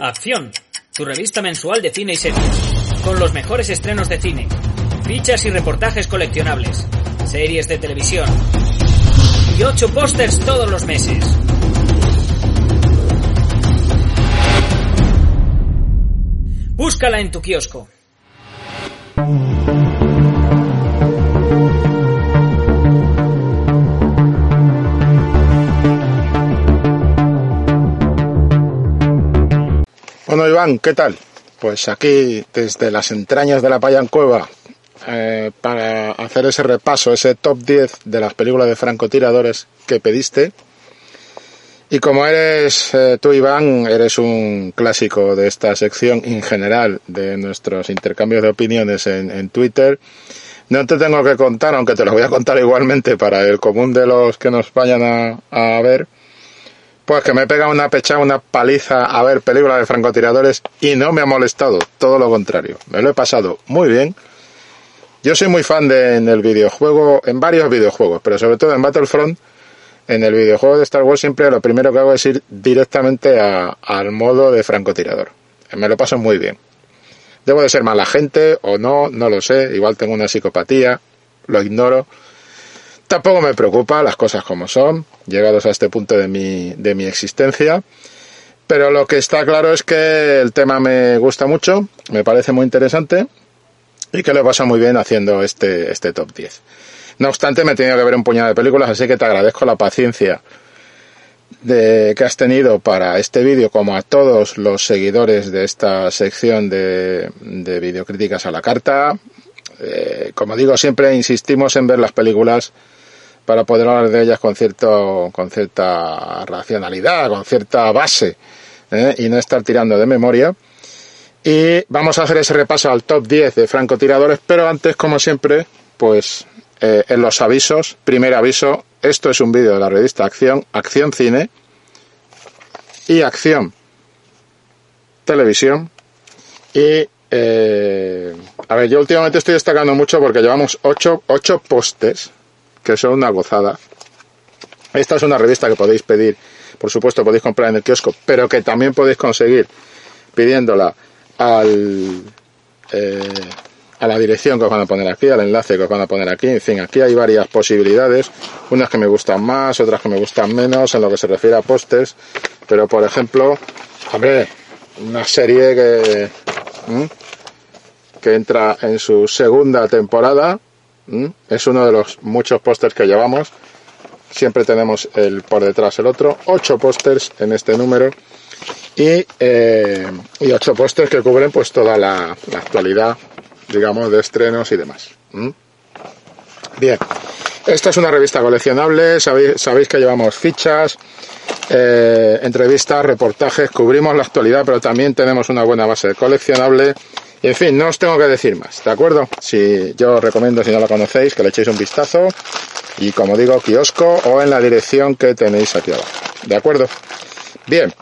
Acción, tu revista mensual de cine y series, con los mejores estrenos de cine, fichas y reportajes coleccionables, series de televisión. Y ocho pósters todos los meses. Búscala en tu kiosco. Bueno, Iván, ¿qué tal? Pues aquí, desde las entrañas de la Payan Cueva, eh, para hacer ese repaso, ese top 10 de las películas de francotiradores que pediste. Y como eres eh, tú, Iván, eres un clásico de esta sección en general de nuestros intercambios de opiniones en, en Twitter, no te tengo que contar, aunque te lo voy a contar igualmente para el común de los que nos vayan a, a ver, pues que me he pegado una pechada, una paliza a ver películas de francotiradores y no me ha molestado, todo lo contrario. Me lo he pasado muy bien. Yo soy muy fan de, en el videojuego, en varios videojuegos, pero sobre todo en Battlefront, en el videojuego de Star Wars siempre lo primero que hago es ir directamente a- al modo de francotirador. Me lo paso muy bien. Debo de ser mala gente o no, no lo sé, igual tengo una psicopatía, lo ignoro. Tampoco me preocupa las cosas como son, llegados a este punto de mi, de mi existencia. Pero lo que está claro es que el tema me gusta mucho, me parece muy interesante y que lo he pasado muy bien haciendo este, este top 10. No obstante, me he tenido que ver un puñado de películas, así que te agradezco la paciencia de, que has tenido para este vídeo, como a todos los seguidores de esta sección de, de videocríticas a la carta. Eh, como digo, siempre insistimos en ver las películas para poder hablar de ellas con cierto con cierta racionalidad, con cierta base ¿eh? y no estar tirando de memoria. Y vamos a hacer ese repaso al top 10 de francotiradores, pero antes, como siempre, pues eh, en los avisos, primer aviso, esto es un vídeo de la revista Acción, Acción Cine y Acción Televisión. Y, eh, a ver, yo últimamente estoy destacando mucho porque llevamos 8, ocho postes que son una gozada. Esta es una revista que podéis pedir, por supuesto podéis comprar en el kiosco, pero que también podéis conseguir pidiéndola al, eh, a la dirección que os van a poner aquí, al enlace que os van a poner aquí. En fin, aquí hay varias posibilidades, unas que me gustan más, otras que me gustan menos en lo que se refiere a pósters, pero por ejemplo, hombre, una serie que, que entra en su segunda temporada, ¿m? es uno de los muchos pósters que llevamos. Siempre tenemos el por detrás el otro, ocho pósters en este número y, eh, y ocho pósters que cubren pues toda la, actualidad, digamos, de estrenos y demás. ¿m? Bien, esta es una revista coleccionable, sabéis, sabéis que llevamos fichas, eh, entrevistas, reportajes, cubrimos la actualidad, pero también tenemos una buena base de coleccionable. En fin, no os tengo que decir más, ¿de acuerdo? Si yo os recomiendo, si no la conocéis, que le echéis un vistazo. Y como digo, kiosco o en la dirección que tenéis aquí abajo. ¿De acuerdo? Bien.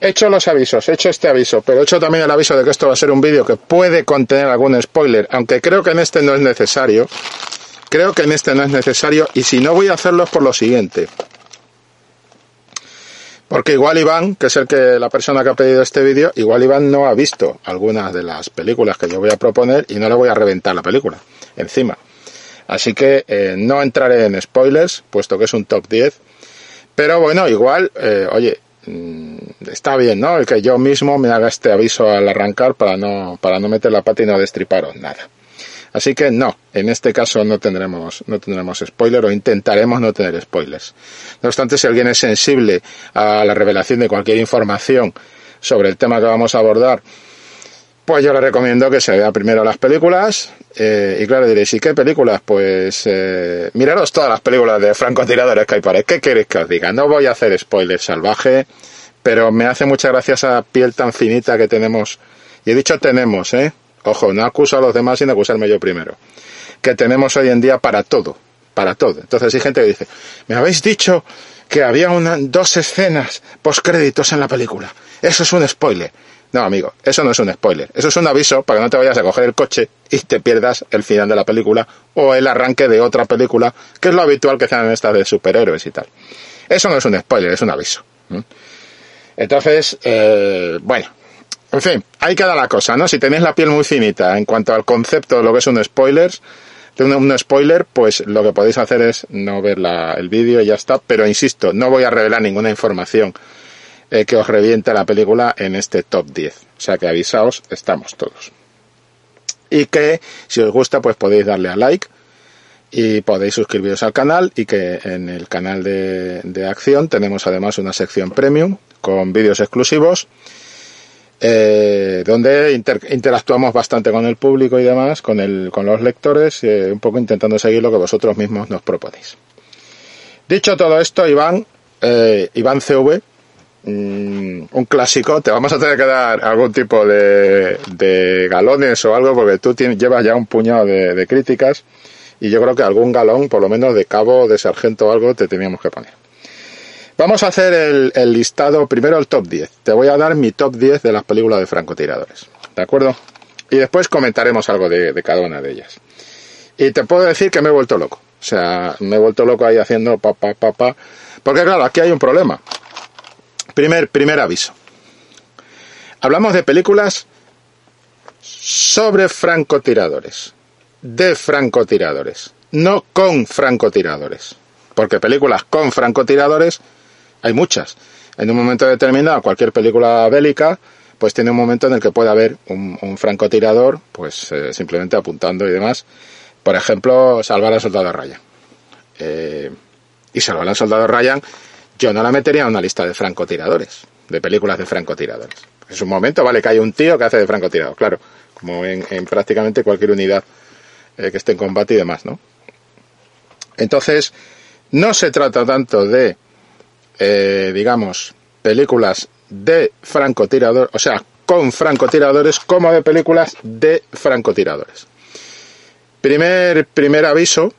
Hecho los avisos, hecho este aviso, pero hecho también el aviso de que esto va a ser un vídeo que puede contener algún spoiler, aunque creo que en este no es necesario. Creo que en este no es necesario y si no voy a hacerlo es por lo siguiente. Porque igual Iván, que es el que la persona que ha pedido este vídeo, igual Iván no ha visto algunas de las películas que yo voy a proponer y no le voy a reventar la película encima. Así que eh, no entraré en spoilers, puesto que es un top 10. Pero bueno, igual, eh, oye, mm, está bien, ¿no? El que yo mismo me haga este aviso al arrancar para no, para no meter la pata y no destriparos nada. Así que no, en este caso no tendremos, no tendremos spoiler o intentaremos no tener spoilers. No obstante, si alguien es sensible a la revelación de cualquier información sobre el tema que vamos a abordar, pues yo le recomiendo que se vea primero las películas. eh, y claro, diréis, ¿y qué películas? Pues eh, miraros todas las películas de francotiradores que hay por ahí. ¿Qué queréis que os diga? No voy a hacer spoilers salvaje, pero me hace mucha gracia esa piel tan finita que tenemos. Y he dicho tenemos, ¿eh? Ojo, no acuso a los demás sin acusarme yo primero. Que tenemos hoy en día para todo, para todo. Entonces hay gente que dice, me habéis dicho que había una, dos escenas postcréditos en la película. Eso es un spoiler. No, amigo, eso no es un spoiler. Eso es un aviso para que no te vayas a coger el coche y te pierdas el final de la película o el arranque de otra película, que es lo habitual que sean estas de superhéroes y tal. Eso no es un spoiler, es un aviso. Entonces, eh, bueno, en fin, ahí queda la cosa, ¿no? Si tenéis la piel muy finita en cuanto al concepto de lo que es un spoiler, un, spoiler, pues lo que podéis hacer es no ver el vídeo y ya está. Pero insisto, no voy a revelar ninguna información eh, que os reviente la película en este top 10. O sea que avisaos, estamos todos. Y que si os gusta, pues podéis darle a like y podéis suscribiros al canal y que en el canal de, de acción tenemos además una sección premium con vídeos exclusivos eh, donde inter- interactuamos bastante con el público y demás, con, el, con los lectores, eh, un poco intentando seguir lo que vosotros mismos nos proponéis. Dicho todo esto, Iván, eh, Iván CV, mm, un clásico, te vamos a tener que dar algún tipo de, de galones o algo, porque tú tienes, llevas ya un puñado de, de críticas y yo creo que algún galón, por lo menos de cabo, de sargento o algo, te teníamos que poner. Vamos a hacer el, listado, primero el top 10. Te voy a dar mi top 10 de las películas de francotiradores. ¿De acuerdo? Y después comentaremos algo de, de cada una de ellas. Y te puedo decir que me he vuelto loco. O sea, me he vuelto loco ahí haciendo pa, pa, pa, pa. Porque claro, aquí hay un problema. Primer, primer aviso. Hablamos de películas sobre francotiradores. De francotiradores. No con francotiradores. Porque películas con francotiradores hay muchas. En un momento determinado, cualquier película bélica, pues tiene un momento en el que puede haber un, francotirador, pues eh, simplemente apuntando y demás. Por ejemplo, salvar al soldado Ryan. Eh, y salvar al soldado Ryan, yo no la metería en una lista de francotiradores, de películas de francotiradores. Es un momento, vale, que hay un tío que hace de francotirador, claro, como en, en prácticamente cualquier unidad eh, que esté en combate y demás, ¿no? Entonces, no se trata tanto de, eh, digamos, películas de francotirador, o sea, con francotiradores, como de películas de francotiradores. Primer, primer aviso,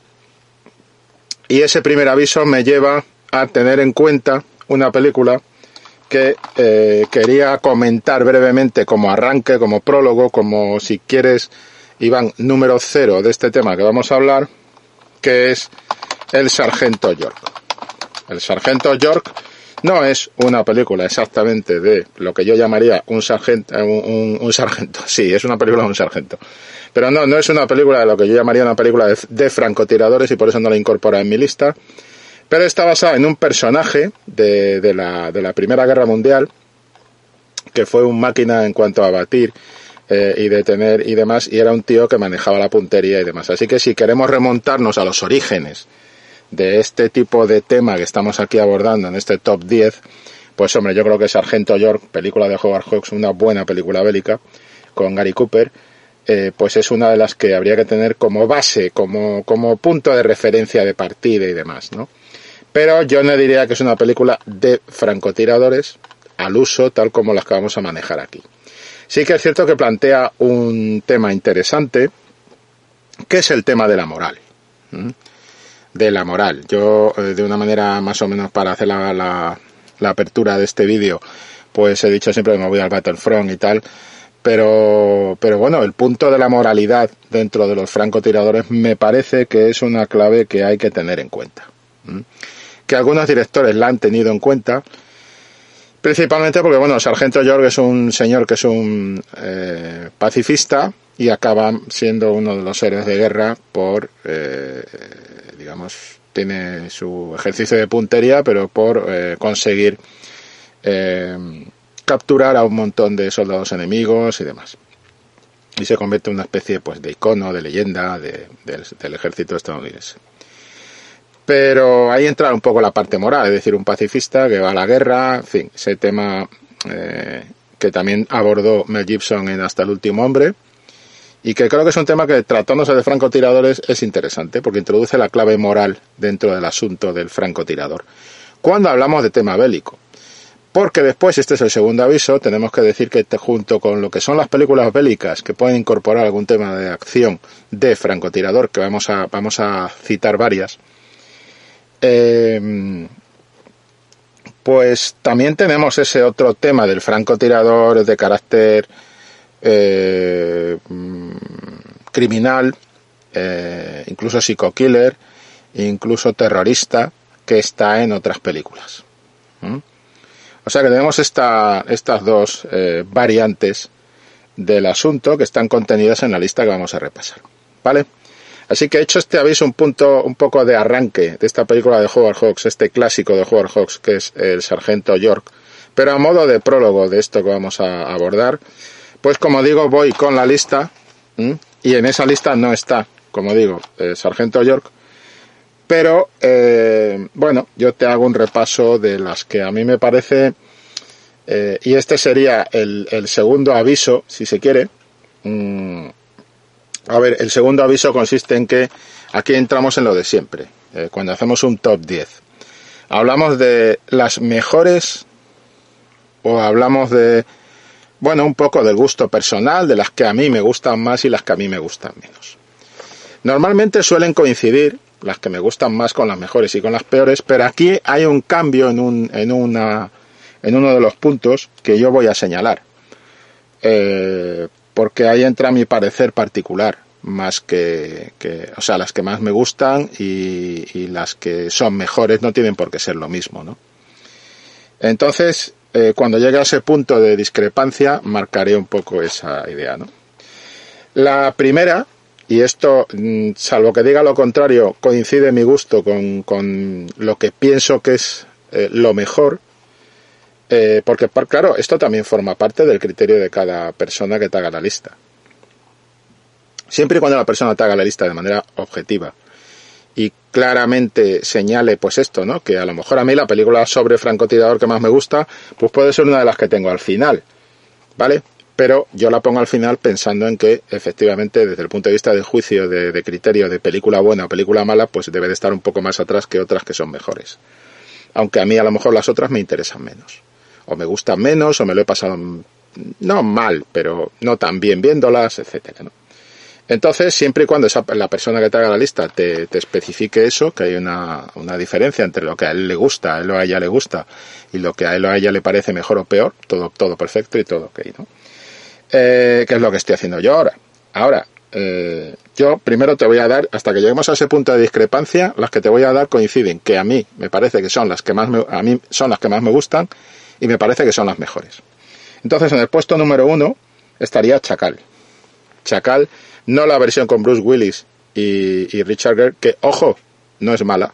y ese primer aviso me lleva a tener en cuenta una película que eh, quería comentar brevemente como arranque, como prólogo, como si quieres, Iván, número cero de este tema que vamos a hablar, que es El Sargento York. El Sargento York no es una película exactamente de lo que yo llamaría un sargento, un, un, un sargento, sí, es una película de un sargento. Pero no, no es una película de lo que yo llamaría una película de, de francotiradores y por eso no la incorpora en mi lista. Pero está basada en un personaje de, de, la, de la Primera Guerra Mundial que fue un máquina en cuanto a batir eh, y detener y demás, y era un tío que manejaba la puntería y demás. Así que si queremos remontarnos a los orígenes de este tipo de tema que estamos aquí abordando en este top 10, pues hombre, yo creo que Sargento York, película de Howard Hawks, una buena película bélica con Gary Cooper, eh, pues es una de las que habría que tener como base, como, como punto de referencia de partida y demás, ¿no? Pero yo no diría que es una película de francotiradores al uso tal como las que vamos a manejar aquí. Sí que es cierto que plantea un tema interesante, que es el tema de la moral. De la moral. Yo, eh, de una manera más o menos para hacer la, la, apertura de este vídeo, pues he dicho siempre que me voy al Battlefront y tal, pero, pero bueno, el punto de la moralidad dentro de los francotiradores me parece que es una clave que hay que tener en cuenta. Que algunos directores la han tenido en cuenta, principalmente porque, bueno, Sargento York es un señor que es un eh, pacifista y acaba siendo uno de los héroes de guerra por, eh, digamos, tiene su ejercicio de puntería, pero por eh, conseguir capturar a un montón de soldados enemigos y demás. Y se convierte en una especie pues, de icono, de leyenda de, de, del ejército estadounidense. Pero ahí entra un poco la parte moral, es decir, un pacifista que va a la guerra, en fin, ese tema eh, que también abordó Mel Gibson en Hasta el último hombre, y que creo que es un tema que tratándose de francotiradores es interesante, porque introduce la clave moral dentro del asunto del francotirador. Cuando hablamos de tema bélico, Porque después, este es el segundo aviso, tenemos que decir que junto con lo que son las películas bélicas que pueden incorporar algún tema de acción de francotirador, que vamos a, vamos a citar varias, eh, pues también tenemos ese otro tema del francotirador de carácter eh, mm, criminal, eh, incluso psico-killer, incluso terrorista, que está en otras películas. ¿Mm? O sea que tenemos esta, estas dos eh, variantes del asunto que están contenidas en la lista que vamos a repasar. ¿Vale? Así que he hecho este aviso un punto, un poco de arranque de esta película de Howard Hawks, este clásico de Howard Hawks que es El Sargento York, pero a modo de prólogo de esto que vamos a abordar, pues como digo, voy con la lista y en esa lista no está, como digo, el Sargento York, pero eh, bueno, yo te hago un repaso de las que a mí me parece, eh, y este sería el, segundo aviso, si se quiere. Mm, a ver, el segundo aviso consiste en que aquí entramos en lo de siempre, eh, cuando hacemos un top 10. Hablamos de las mejores o hablamos de, bueno, un poco del gusto personal, de las que a mí me gustan más y las que a mí me gustan menos. Normalmente suelen coincidir las que me gustan más con las mejores y con las peores, pero aquí hay un cambio en, un, en, una, en uno de los puntos que yo voy a señalar. Eh, porque ahí entra mi parecer particular, más que, que, o sea, las que más me gustan y, y, las que son mejores no tienen por qué ser lo mismo, ¿no? Entonces, eh, cuando llegue a ese punto de discrepancia, marcaré un poco esa idea, ¿no? La primera, y esto, mm, salvo que diga lo contrario, coincide mi gusto con, con lo que pienso que es eh, lo mejor, eh, porque, claro, esto también forma parte del criterio de cada persona que te haga la lista. Siempre y cuando la persona te haga la lista de manera objetiva y claramente señale pues esto, ¿no? Que a lo mejor a mí la película sobre francotirador que más me gusta, pues puede ser una de las que tengo al final, ¿vale? Pero yo la pongo al final pensando en que efectivamente desde el punto de vista de juicio, de, de criterio de película buena o película mala, pues debe de estar un poco más atrás que otras que son mejores. Aunque a mí a lo mejor las otras me interesan menos o me gustan menos, o me lo he pasado no mal, pero no tan bien viéndolas, etcétera, ¿no? Entonces, siempre y cuando esa, la persona que te haga la lista te, te especifique eso, que hay una, una, diferencia entre lo que a él le gusta, a él o a ella le gusta, y lo que a él o a ella le parece mejor o peor, todo, todo perfecto y todo ok, ¿no? Eh, es lo que estoy haciendo yo ahora. Ahora, eh, yo primero te voy a dar, hasta que lleguemos a ese punto de discrepancia, las que te voy a dar coinciden, que a mí me parece que son las que más me, a mí son las que más me gustan, y me parece que son las mejores. Entonces, en el puesto número uno estaría Chacal. Chacal, no la versión con Bruce Willis y, Richard Gere, que, ojo, no es mala.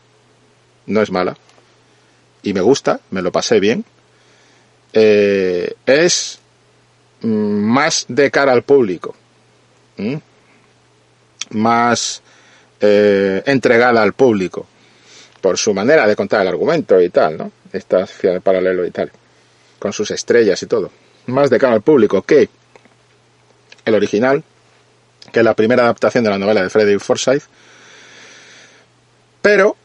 No es mala. Y me gusta, me lo pasé bien. Eh, es más de cara al público. Más eh, entregada al público. Por su manera de contar el argumento y tal, ¿no? Esta acción paralelo y tal con sus estrellas y todo. Más de cara al público que el original, que es la primera adaptación de la novela de Frederick Forsyth, pero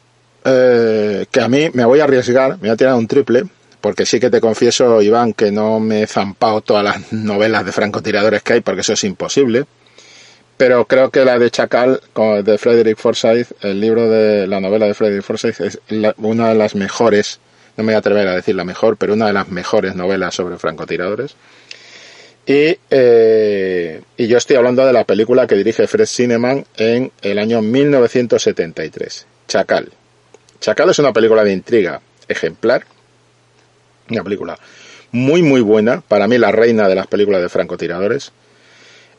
eh, que a mí me voy a arriesgar, me voy a tirar un triple, porque sí que te confieso, Iván, que no me he zampado todas las novelas de francotiradores que hay, porque eso es imposible. Pero creo que la de Chacal, de Frederick Forsyth, el libro de la novela de Frederick Forsyth, es una de las mejores no me voy a atrever a decir la mejor, pero una de las mejores novelas sobre francotiradores. Y, eh, y yo estoy hablando de la película que dirige Fred Cineman en el año 1973, Chacal. Chacal es una película de intriga ejemplar, una película muy muy buena, para mí la reina de las películas de francotiradores,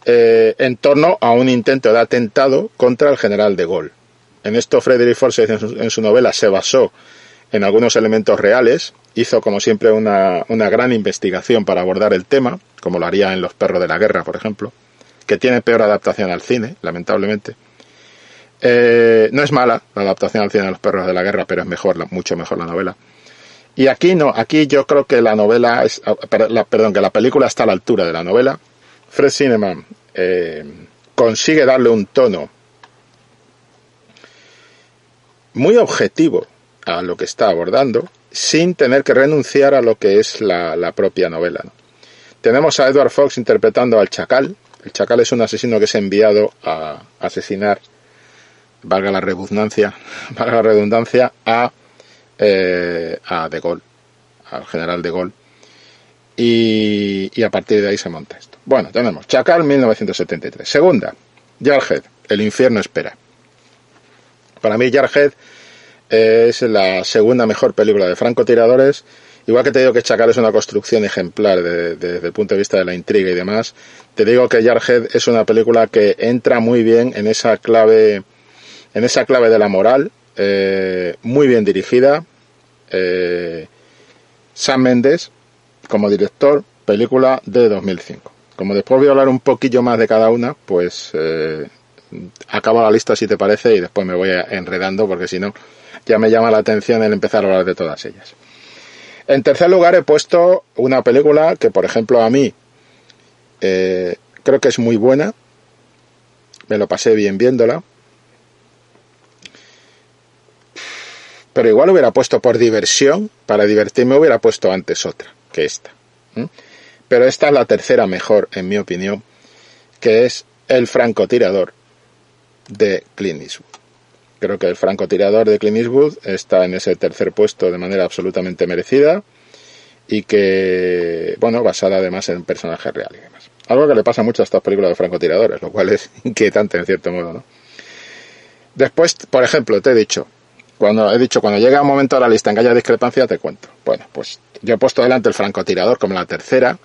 eh, en torno a un intento de atentado contra el general de Gaulle. En esto Frederick Forsyth su, en su novela se basó en algunos elementos reales, hizo como siempre una, una, gran investigación para abordar el tema, como lo haría en Los perros de la guerra, por ejemplo, que tiene peor adaptación al cine, lamentablemente. Eh, no es mala la adaptación al cine de Los perros de la guerra, pero es mejor, mucho mejor la novela. Y aquí no, aquí yo creo que la novela es, ah, perdón, que la película está a la altura de la novela. Fred Cineman eh, consigue darle un tono muy objetivo a lo que está abordando, sin tener que renunciar a lo que es la, la propia novela. ¿no? Tenemos a Edward Fox interpretando al Chacal. El Chacal es un asesino que es enviado a asesinar, valga la redundancia, valga la redundancia, a, eh, a De Gaulle, al general De Gaulle. Y, y a partir de ahí se monta esto. Bueno, tenemos Chacal 1973. Segunda, Jarhead, El infierno espera. Para mí Jarhead es la segunda mejor película de francotiradores. Igual que te digo que Chacal es una construcción ejemplar de- de- desde el punto de vista de la intriga y demás, te digo que Jarhead es una película que entra muy bien en esa clave, en esa clave de la moral, eh, muy bien dirigida. eh, Sam Mendes como director, película de 2005. Como después voy a hablar un poquillo más de cada una, pues eh, acabo la lista si te parece y después me voy enredando porque si no ya me llama la atención el empezar a hablar de todas ellas. En tercer lugar he puesto una película que por ejemplo a mí eh, creo que es muy buena, me lo pasé bien viéndola, pero igual hubiera puesto por diversión, para divertirme hubiera puesto antes otra que esta. Pero esta es la tercera mejor en mi opinión, que es El francotirador de Clint. Creo que el francotirador de Clint Eastwood está en ese tercer puesto de manera absolutamente merecida y que, bueno, basada además en un personaje real y demás. Algo que le pasa mucho a estas películas de francotiradores, lo cual es inquietante en cierto modo, ¿no? Después, por ejemplo, te he dicho, cuando he dicho, cuando llega un momento de la lista en que haya discrepancia, te cuento. Bueno, pues yo he puesto delante el francotirador como la tercera,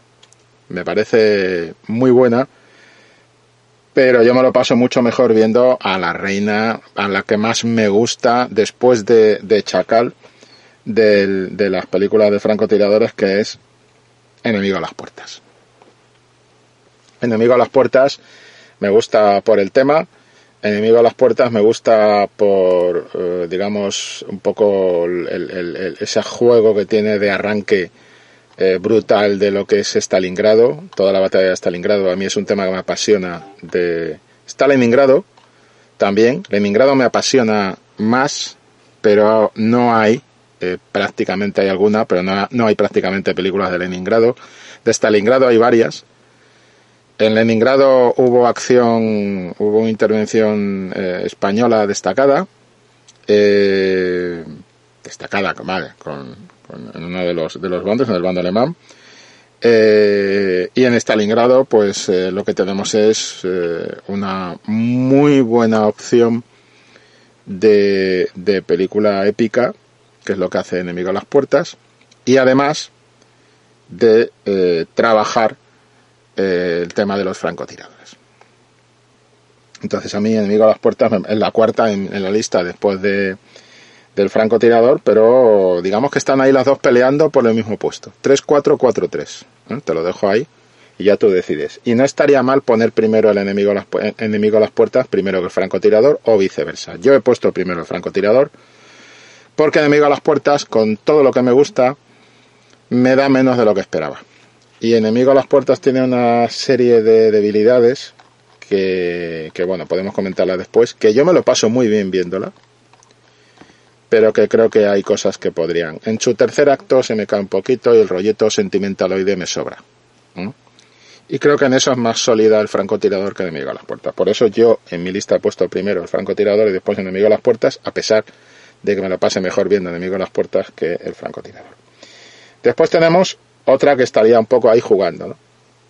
me parece muy buena, pero yo me lo paso mucho mejor viendo a la reina, a la que más me gusta después de, de Chacal, de las películas de francotiradores, que es Enemigo a las Puertas. Enemigo a las Puertas me gusta por el tema, Enemigo a las Puertas me gusta por, eh, digamos, un poco ese juego que tiene de arranque eh, brutal de lo que es Stalingrado, toda la batalla de Stalingrado. A mí es un tema que me apasiona de Stalingrado también. Leningrado me apasiona más, pero no hay, eh, prácticamente hay alguna, pero no, no hay prácticamente películas de Leningrado. De Stalingrado hay varias. En Leningrado hubo acción, hubo una intervención eh, española destacada. eh, destacada, vale, con- en uno de los, de los bandos, en el bando alemán. Eh, y en Stalingrado, pues eh, lo que tenemos es eh, una muy buena opción de, de película épica, que es lo que hace Enemigo a las Puertas, y además de trabajar el tema de los francotiradores. Entonces a mí Enemigo a las Puertas es la cuarta en la lista después de, del francotirador, pero digamos que están ahí las dos peleando por el mismo puesto. 3-4-4-3. ¿eh? Te lo dejo ahí y ya tú decides. Y no estaría mal poner primero el enemigo a, las, pu- eh, enemigo a las puertas, primero que el francotirador o viceversa. Yo he puesto primero el francotirador porque enemigo a las puertas, con todo lo que me gusta, me da menos de lo que esperaba. Y enemigo a las puertas tiene una serie de debilidades que, que bueno, podemos comentarla después, que yo me lo paso muy bien viéndola pero que creo que hay cosas que podrían. En su tercer acto se me cae un poquito y el rollito sentimentaloide me sobra. Y creo que en eso es más sólida el francotirador que enemigo a las puertas. Por eso yo en mi lista he puesto primero el francotirador y después enemigo a las puertas, a pesar de que me lo pase mejor viendo enemigo a las puertas que el francotirador. Después tenemos otra que estaría un poco ahí jugando.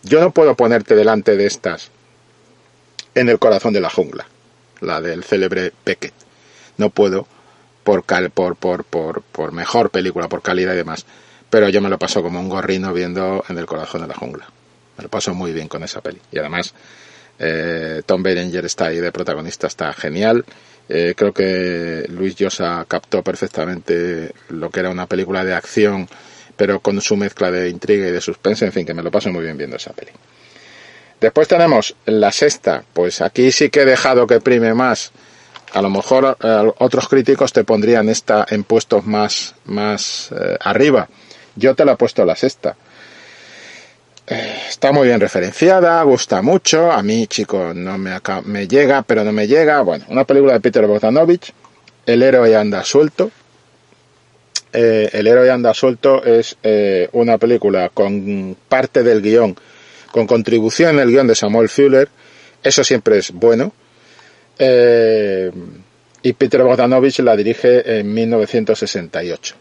Yo no puedo ponerte delante de estas en el corazón de la jungla, la del célebre Beckett. No puedo por, cal, por, por, por, por mejor película, por calidad y demás. Pero yo me lo paso como un gorrino viendo en el corazón de la jungla. Me lo paso muy bien con esa peli. Y además, eh, Tom Berenger está ahí de protagonista, está genial. Eh, creo que Luis Llosa captó perfectamente lo que era una película de acción, pero con su mezcla de intriga y de suspense. En fin, que me lo paso muy bien viendo esa peli. Después tenemos la sexta. Pues aquí sí que he dejado que prime más a lo mejor eh, otros críticos te pondrían esta en puestos más, más eh, arriba. Yo te la he puesto la sexta. Eh, está muy bien referenciada, gusta mucho. A mí, chico, no me, me llega, pero no me llega. Bueno, una película de Peter Bogdanovich. El héroe anda suelto. El héroe anda suelto es una película con parte del guion, con contribución en el guion de Samuel Fuller. Eso siempre es bueno. Eh, y Peter Bogdanovich la dirige en 1968.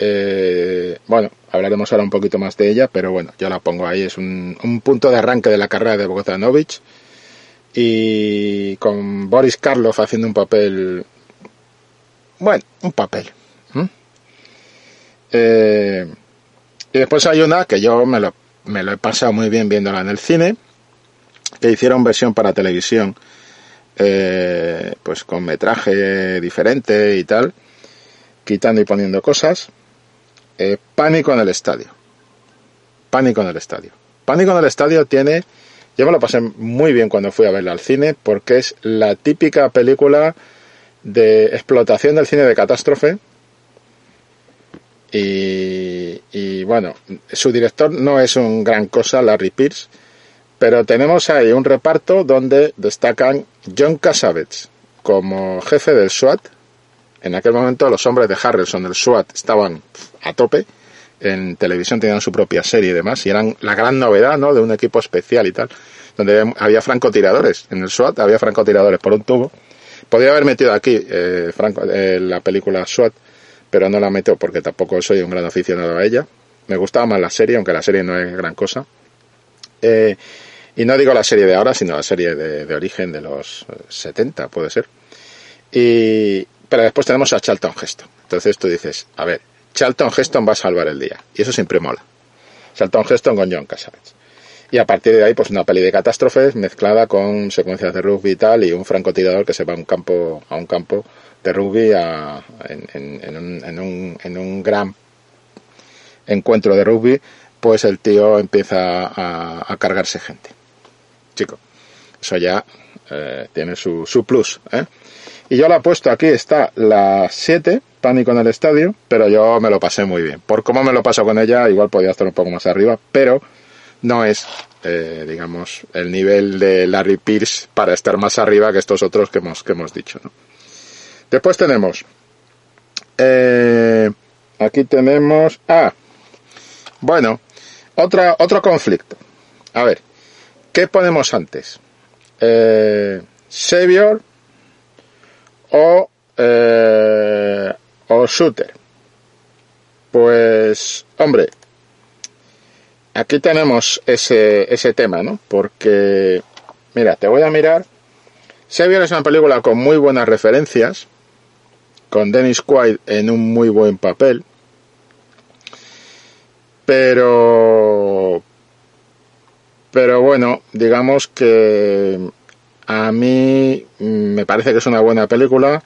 Eh, bueno, hablaremos ahora un poquito más de ella, pero bueno, yo la pongo ahí. Es un, un punto de arranque de la carrera de Bogdanovich. Y con Boris Karloff haciendo un papel. Bueno, un papel. Eh, y después hay una que yo me lo, me lo he pasado muy bien viéndola en el cine, que hicieron versión para televisión, eh, pues con metraje diferente y tal, quitando y poniendo cosas. Eh, Pánico en el estadio. Pánico en el estadio. Pánico en el estadio tiene, yo me lo pasé muy bien cuando fui a verla al cine, porque es la típica película de explotación del cine de catástrofe. Y, y bueno, su director no es un gran cosa, Larry Pierce, pero tenemos ahí un reparto donde destacan John Cassavetes como jefe del SWAT. En aquel momento los hombres de Harrelson, del SWAT, estaban a tope. En televisión tenían su propia serie y demás, y eran la gran novedad, ¿no? De un equipo especial y tal, donde había francotiradores. En el SWAT había francotiradores por un tubo. Podría haber metido aquí eh, eh, la película SWAT, pero no la meto porque tampoco soy un gran aficionado a ella. Me gustaba más la serie, aunque la serie no es gran cosa. Eh, y no digo la serie de ahora, sino la serie de, origen de los 70, puede ser. Y, pero después tenemos a Charlton Heston. Entonces tú dices, a ver, Charlton Heston va a salvar el día. Y eso siempre mola. Charlton Heston con John Cassavetes. Y a partir de ahí, pues una peli de catástrofes mezclada con secuencias de rugby y tal, y un francotirador que se va a un campo, a un campo de rugby a, en, un, en, un, en un gran encuentro de rugby, pues el tío empieza a cargarse gente. Chico, eso ya eh, tiene su, su plus. ¿eh? Y yo la he puesto aquí, está la 7, Pánico en el Estadio, pero yo me lo pasé muy bien. Por cómo me lo paso con ella, igual podía estar un poco más arriba, pero no es, eh, digamos, el nivel de Larry Pierce para estar más arriba que estos otros que hemos, que hemos dicho. Después tenemos, eh, aquí tenemos, ah, bueno, otra, otro conflicto. A ver, ¿qué ponemos antes? Eh, Savior o, eh, o Shooter. Pues, hombre, aquí tenemos ese, ese tema, ¿no? Porque, mira, te voy a mirar. Savior es una película con muy buenas referencias, con Dennis Quaid en un muy buen papel, pero, pero bueno, digamos que a mí me parece que es una buena película,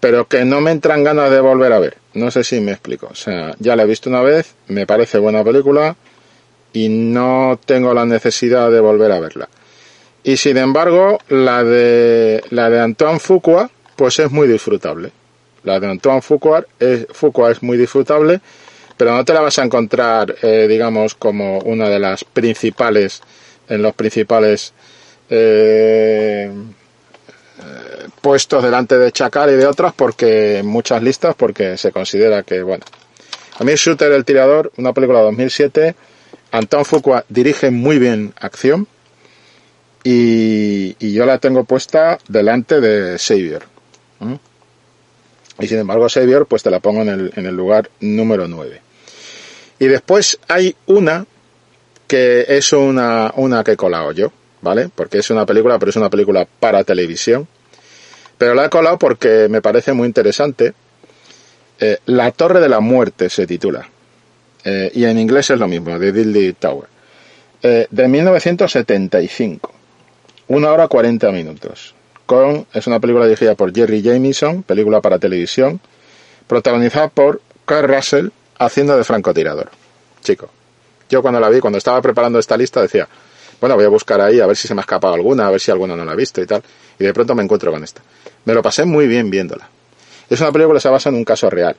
pero que no me entran ganas de volver a ver. No sé si me explico. O sea, ya la he visto una vez, me parece buena película y no tengo la necesidad de volver a verla. Y sin embargo, la de la de Antoine Fuqua, pues es muy disfrutable. La de Antoine Fuqua es, Fuqua es muy disfrutable, pero no te la vas a encontrar, eh, digamos, como una de las principales en los principales eh, puestos delante de Chacal y de otras porque muchas listas porque se considera que bueno a mí Shooter el tirador una película de 2007 Anton Fuqua dirige muy bien acción y, y yo la tengo puesta delante de Savior ¿Mm? y sin embargo Savior pues te la pongo en el, en el lugar número 9 y después hay una que es una, una que he colado yo ¿vale? Porque es una película, pero es una película para televisión. Pero la he colado porque me parece muy interesante. Eh, la Torre de la Muerte se titula. Eh, y en inglés es lo mismo, The Deadly Tower. Eh, de 1975. Una hora 40 minutos. Con, es una película dirigida por Jerry Jamieson, película para televisión, protagonizada por Carl Russell haciendo de francotirador. Chico, yo cuando la vi, cuando estaba preparando esta lista, decía, bueno, voy a buscar ahí a ver si se me ha escapado alguna, a ver si alguna no la ha visto y tal. Y de pronto me encuentro con esta. Me lo pasé muy bien viéndola. Es una película que se basa en un caso real.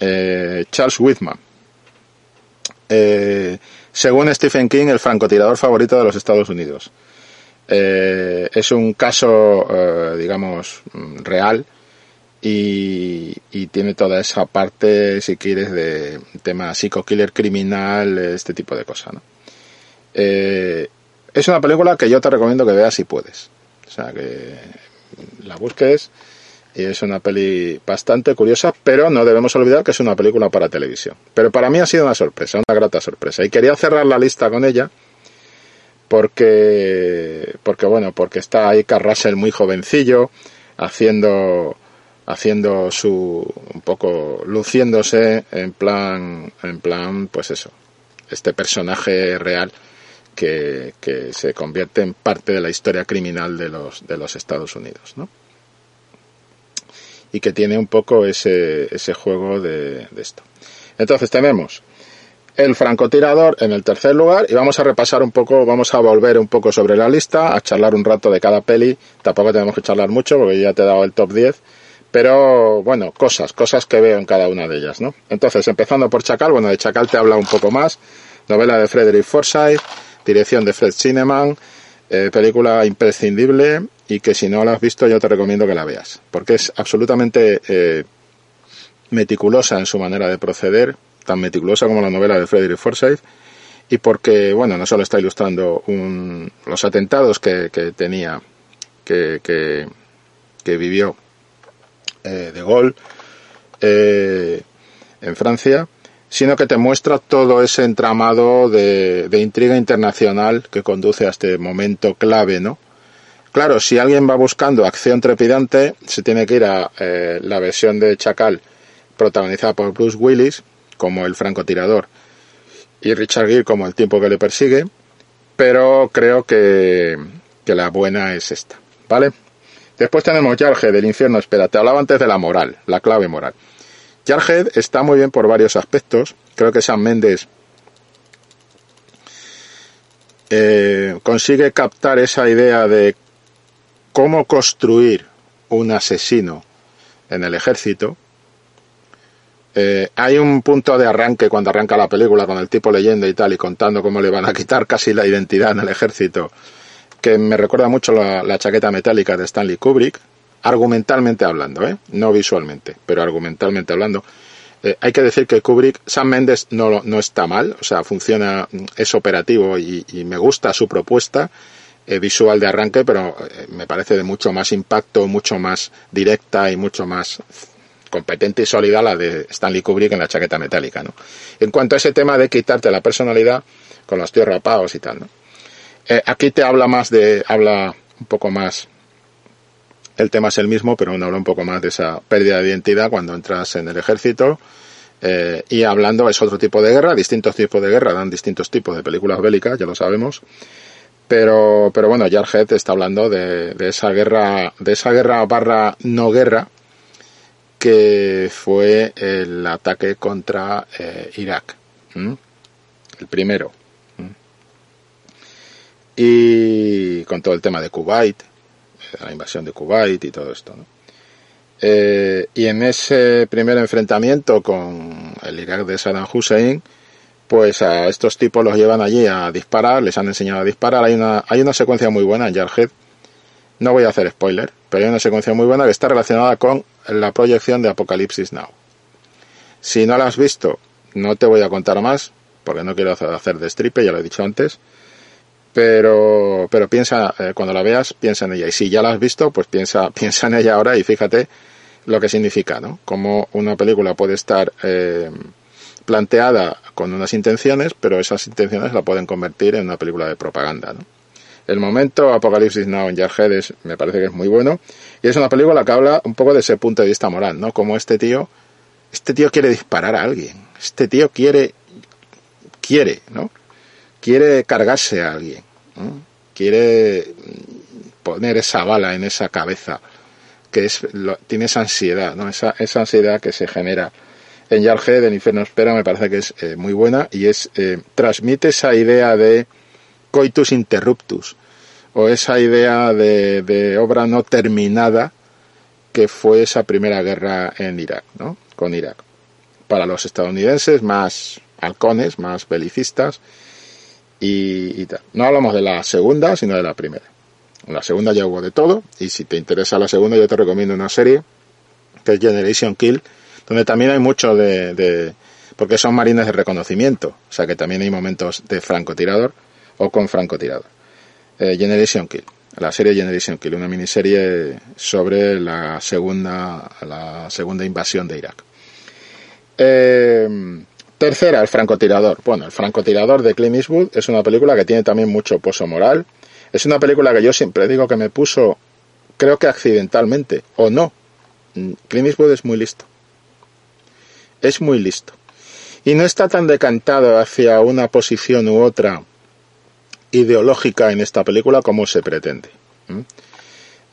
Eh, Charles Whitman. Eh, según Stephen King, el francotirador favorito de los Estados Unidos. Eh, es un caso, eh, digamos, real y, tiene toda esa parte, si quieres, de tema psico-killer criminal, este tipo de cosas, ¿no? Eh, es una película que yo te recomiendo que veas si puedes. O sea, que la busques y es una peli bastante curiosa, pero no debemos olvidar que es una película para televisión. Pero para mí ha sido una sorpresa, una grata sorpresa. Y quería cerrar la lista con ella porque, porque bueno, porque está ahí Carrasel muy jovencillo, haciendo, haciendo su, un poco, luciéndose en plan, en plan, pues eso, este personaje real que, que se convierte en parte de la historia criminal de los, de los Estados Unidos, ¿no? y que tiene un poco ese, ese juego de, de esto. Entonces tenemos el francotirador en el tercer lugar y vamos a repasar un poco, vamos a volver un poco sobre la lista, a charlar un rato de cada peli, tampoco tenemos que charlar mucho porque ya te he dado el top 10, pero bueno, cosas, cosas que veo en cada una de ellas, ¿no? Entonces, empezando por Chacal, bueno, de Chacal te habla un poco más, novela de Frederick Forsyth, dirección de Fred Cineman, eh, película imprescindible y que si no la has visto yo te recomiendo que la veas, porque es absolutamente eh, meticulosa en su manera de proceder, tan meticulosa como la novela de Frederick Forsyth, y porque, bueno, no solo está ilustrando un, los atentados que, que tenía, que, que, que vivió eh, de Gaulle eh, en Francia, sino que te muestra todo ese entramado de, de, intriga internacional que conduce a este momento clave, ¿no? Claro, si alguien va buscando acción trepidante, se tiene que ir a eh, la versión de Chacal protagonizada por Bruce Willis como el francotirador y Richard Gere como el tiempo que le persigue, pero creo que, que la buena es esta, ¿vale? Después tenemos Jarhead del infierno, espera, te hablaba antes de la moral, la clave moral. Jarhead está muy bien por varios aspectos, creo que Sam Mendes eh, consigue captar esa idea de cómo construir un asesino en el ejército, eh, hay un punto de arranque cuando arranca la película con el tipo leyendo y tal y contando cómo le van a quitar casi la identidad en el ejército, que me recuerda mucho la, chaqueta metálica de Stanley Kubrick, argumentalmente hablando, ¿eh? no visualmente, pero argumentalmente hablando. Eh, hay que decir que Kubrick, Sam Mendes no, no está mal, o sea, funciona, es operativo y, y me gusta su propuesta eh, visual de arranque, pero eh, me parece de mucho más impacto, mucho más directa y mucho más competente y sólida la de Stanley Kubrick en la chaqueta metálica, ¿no? En cuanto a ese tema de quitarte la personalidad con los tíos rapados y tal, ¿no? Eh, aquí te habla más de, habla un poco más, el tema es el mismo, pero uno habla un poco más de esa pérdida de identidad cuando entras en el ejército, eh, y hablando es otro tipo de guerra, distintos tipos de guerra, dan distintos tipos de películas bélicas, ya lo sabemos, pero, pero bueno, Jarhead está hablando de, de esa guerra, de esa guerra barra no guerra, que fue el ataque contra eh, Irak. El primero. Y con todo el tema de Kuwait, la invasión de Kuwait y todo esto. ¿no? Eh, y en ese primer enfrentamiento con el Irak de Saddam Hussein, pues a estos tipos los llevan allí a disparar, les han enseñado a disparar. Hay una, hay una secuencia muy buena en Jarhead. No voy a hacer spoiler, pero hay una secuencia muy buena que está relacionada con la proyección de Apocalipsis Now. Si no la has visto, no te voy a contar más, porque no quiero hacer destripe, ya lo he dicho antes. Pero, pero piensa, eh, cuando la veas, piensa en ella. Y si ya la has visto, pues piensa, piensa en ella ahora y fíjate lo que significa, ¿no? Cómo una película puede estar eh, planteada con unas intenciones, pero esas intenciones la pueden convertir en una película de propaganda, ¿no? El momento Apocalipsis Now en Jarhead me parece que es muy bueno. Y es una película que habla un poco de ese punto de vista moral, ¿no? Como este tío, este tío quiere disparar a alguien. Este tío quiere, quiere, ¿no? Quiere cargarse a alguien. Quiere poner esa bala en esa cabeza. Que es, lo, tiene esa ansiedad, ¿no? Esa, esa ansiedad que se genera en Jarhead, en Infierno Espera, me parece que es eh, muy buena y es, eh, transmite esa idea de coitus interruptus, o esa idea de, de, obra no terminada que fue esa primera guerra en Irak, ¿no? Con Irak. Para los estadounidenses más halcones, más belicistas y, y tal. No hablamos de la segunda, sino de la primera. En la segunda ya hubo de todo y si te interesa la segunda yo te recomiendo una serie que es Generation Kill, donde también hay mucho de, de porque son marines de reconocimiento, o sea que también hay momentos de francotirador o con francotirador. Eh, Generation Kill, la serie Generation Kill, una miniserie sobre la segunda, la segunda invasión de Irak. Eh, tercera, el francotirador. Bueno, el francotirador de Clint Eastwood es una película que tiene también mucho pozo moral. Es una película que yo siempre digo que me puso, creo que accidentalmente, o no. Clint Eastwood es muy listo. Es muy listo. Y no está tan decantado hacia una posición u otra ideológica en esta película como se pretende. ¿Mm?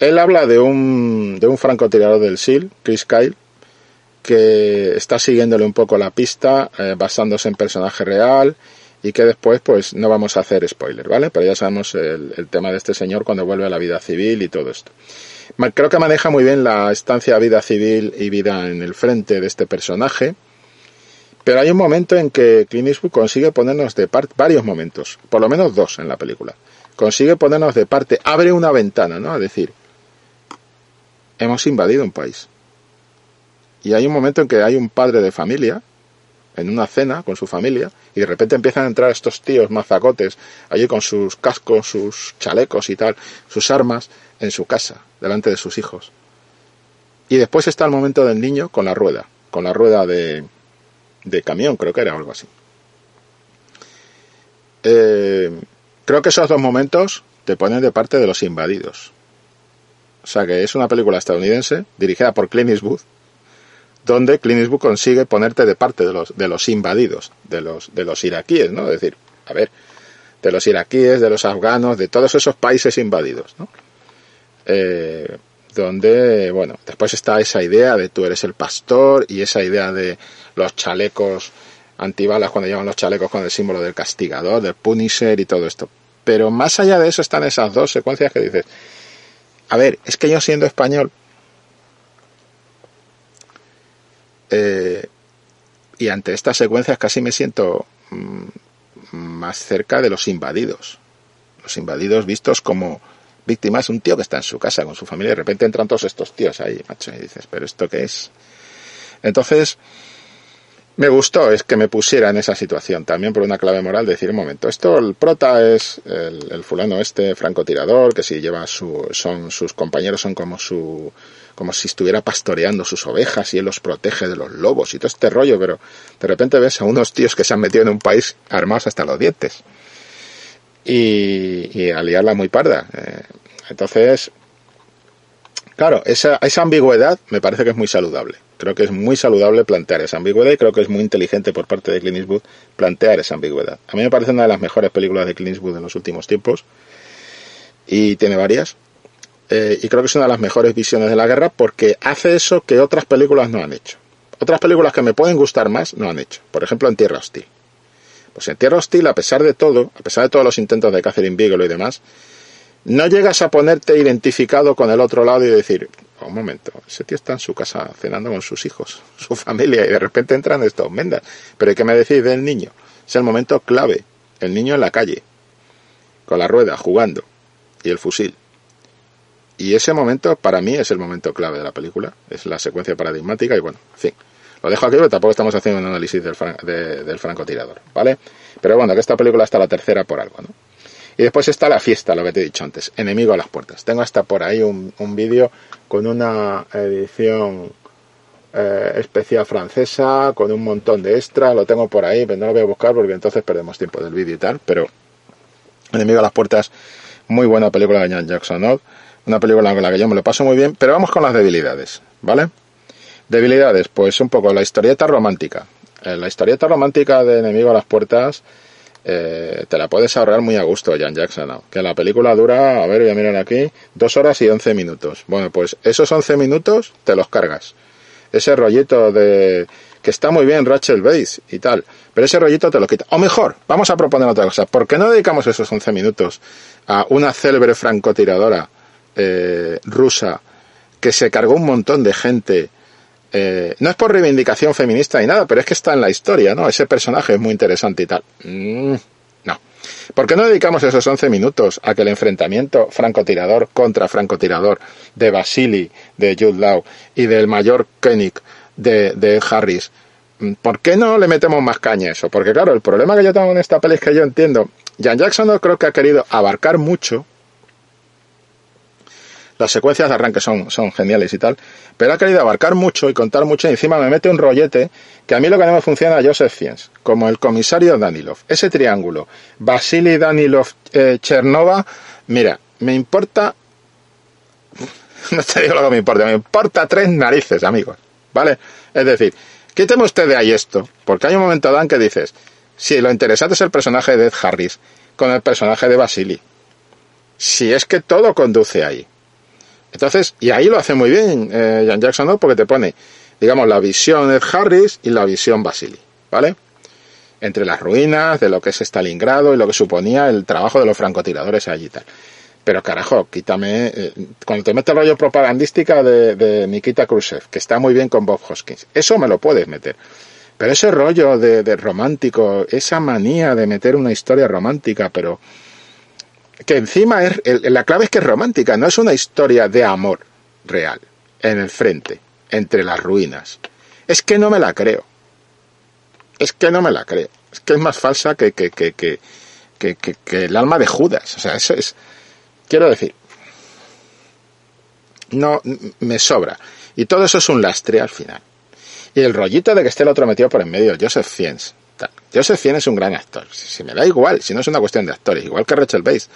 Él habla de un, de un francotirador del SEAL, Chris Kyle, que está siguiéndole un poco la pista, eh, basándose en personaje real y que después pues no vamos a hacer spoiler, ¿vale? Pero ya sabemos el, tema de este señor cuando vuelve a la vida civil y todo esto. Creo que maneja muy bien la estancia vida civil y vida en el frente de este personaje, pero hay un momento en que Clint Eastwood consigue ponernos de parte, varios momentos, por lo menos dos en la película, consigue ponernos de parte, abre una ventana, ¿no? Es decir, hemos invadido un país y hay un momento en que hay un padre de familia en una cena con su familia y de repente empiezan a entrar estos tíos mazacotes allí con sus cascos, sus chalecos y tal, sus armas en su casa, delante de sus hijos. Y después está el momento del niño con la rueda, con la rueda de, de camión, creo que era algo así. Eh, creo que esos dos momentos te ponen de parte de los invadidos. O sea que es una película estadounidense dirigida por Clint Eastwood, donde Clint consigue ponerte de parte de los, de los invadidos, de los, de los iraquíes, ¿no? Es decir, a ver, de los iraquíes, de los afganos, de todos esos países invadidos, ¿no? Eh, donde, bueno, después está esa idea de tú eres el pastor y esa idea de los chalecos antibalas cuando llevan los chalecos con el símbolo del castigador, del punisher y todo esto. Pero más allá de eso están esas dos secuencias que dices, a ver, es que yo siendo español, Eh, y ante estas secuencias casi me siento mm, más cerca de los invadidos. Los invadidos vistos como víctimas, un tío que está en su casa con su familia y de repente entran todos estos tíos ahí, macho, y dices, pero ¿esto qué es? Entonces, me gustó es que me pusiera en esa situación, también por una clave moral, de decir, un momento, esto, el prota es el, el fulano este, francotirador, que si lleva su, son, sus compañeros son como su, como si estuviera pastoreando sus ovejas y él los protege de los lobos y todo este rollo, pero de repente ves a unos tíos que se han metido en un país armados hasta los dientes y, y a liarla muy parda. Eh, entonces, claro, esa, esa ambigüedad me parece que es muy saludable. Creo que es muy saludable plantear esa ambigüedad y creo que es muy inteligente por parte de Clint Eastwood plantear esa ambigüedad. A mí me parece una de las mejores películas de Clint Eastwood en los últimos tiempos y tiene varias eh, y creo que es una de las mejores visiones de la guerra porque hace eso que otras películas no han hecho. Otras películas que me pueden gustar más no han hecho. Por ejemplo, en Tierra Hostil. Pues en Tierra Hostil, a pesar de todo, a pesar de todos los intentos de Catherine Bigelow y demás, no llegas a ponerte identificado con el otro lado y decir, oh, un momento, ese tío está en su casa cenando con sus hijos, su familia, y de repente entran estos mendas. Pero ¿qué me decís del niño? Es el momento clave. El niño en la calle, con la rueda, jugando, y el fusil. Y ese momento, para mí, es el momento clave de la película. Es la secuencia paradigmática y bueno, en fin. Lo dejo aquí, pero tampoco estamos haciendo un análisis del, de, del francotirador, ¿vale? Pero bueno, que esta película está la tercera por algo, ¿no? Y después está la fiesta, lo que te he dicho antes, Enemigo a las puertas. Tengo hasta por ahí un, un vídeo con una edición eh, especial francesa, con un montón de extras, lo tengo por ahí, pero no lo voy a buscar porque entonces perdemos tiempo del vídeo y tal, pero Enemigo a las puertas, muy buena película de Jan Jackson, ¿no? Una película con la que yo me lo paso muy bien, pero vamos con las debilidades, ¿vale? Debilidades, pues un poco la historieta romántica. Eh, la historieta romántica de Enemigo a las Puertas eh, te la puedes ahorrar muy a gusto, Jan Jackson. Que la película dura, a ver, voy a mirar aquí, dos horas y once minutos. Bueno, pues esos once minutos te los cargas. Ese rollito de que está muy bien Rachel Bates y tal, pero ese rollito te lo quita. O mejor, vamos a proponer otra cosa. ¿Por qué no dedicamos esos once minutos a una célebre francotiradora eh, rusa que se cargó un montón de gente. Eh, no es por reivindicación feminista ni nada, pero es que está en la historia, ¿no? Ese personaje es muy interesante y tal. Mm, no. ¿Por qué no dedicamos esos 11 minutos a que el enfrentamiento francotirador contra francotirador de Basili, de Jude Law y del mayor Koenig de, de Harris, mm, ¿por qué no le metemos más caña a eso? Porque claro, el problema que yo tengo en esta peli es que yo entiendo, Jan Jackson no creo que ha querido abarcar mucho, las secuencias de arranque son, geniales y tal, pero ha querido abarcar mucho y contar mucho y encima me mete un rollete que a mí lo que no me funciona a Joseph Fiennes, como el comisario Danilov. Ese triángulo, Vasily Danilov, eh, Chernova, mira, me importa, no te digo lo que me importa, me importa tres narices, amigos, ¿vale? Es decir, quíteme usted de ahí esto, porque hay un momento Dan que dices, si lo interesante es el personaje de Ed Harris con el personaje de Vasily, si es que todo conduce ahí. Entonces, y ahí lo hace muy bien eh, Jan Jackson, ¿no? Porque te pone, digamos, la visión Ed Harris y la visión Basili, ¿vale? Entre las ruinas de lo que es Stalingrado y lo que suponía el trabajo de los francotiradores allí y tal. Pero carajo, quítame, eh, cuando te metes el rollo propagandística de, de, Nikita Khrushchev, que está muy bien con Bob Hoskins, eso me lo puedes meter. Pero ese rollo de, de romántico, esa manía de meter una historia romántica, pero que encima es, la clave es que es romántica, no es una historia de amor real, en el frente, entre las ruinas. Es que no me la creo. Es que no me la creo. Es que es más falsa que, que, que, que, que, el alma de Judas. O sea, eso es. Quiero decir. No, me sobra. Y todo eso es un lastre al final. Y el rollito de que esté el otro metido por en medio, Joseph Fiennes. Joseph Fiennes es un gran actor. Si me da igual, si no es una cuestión de actores, igual que Rachel Bates.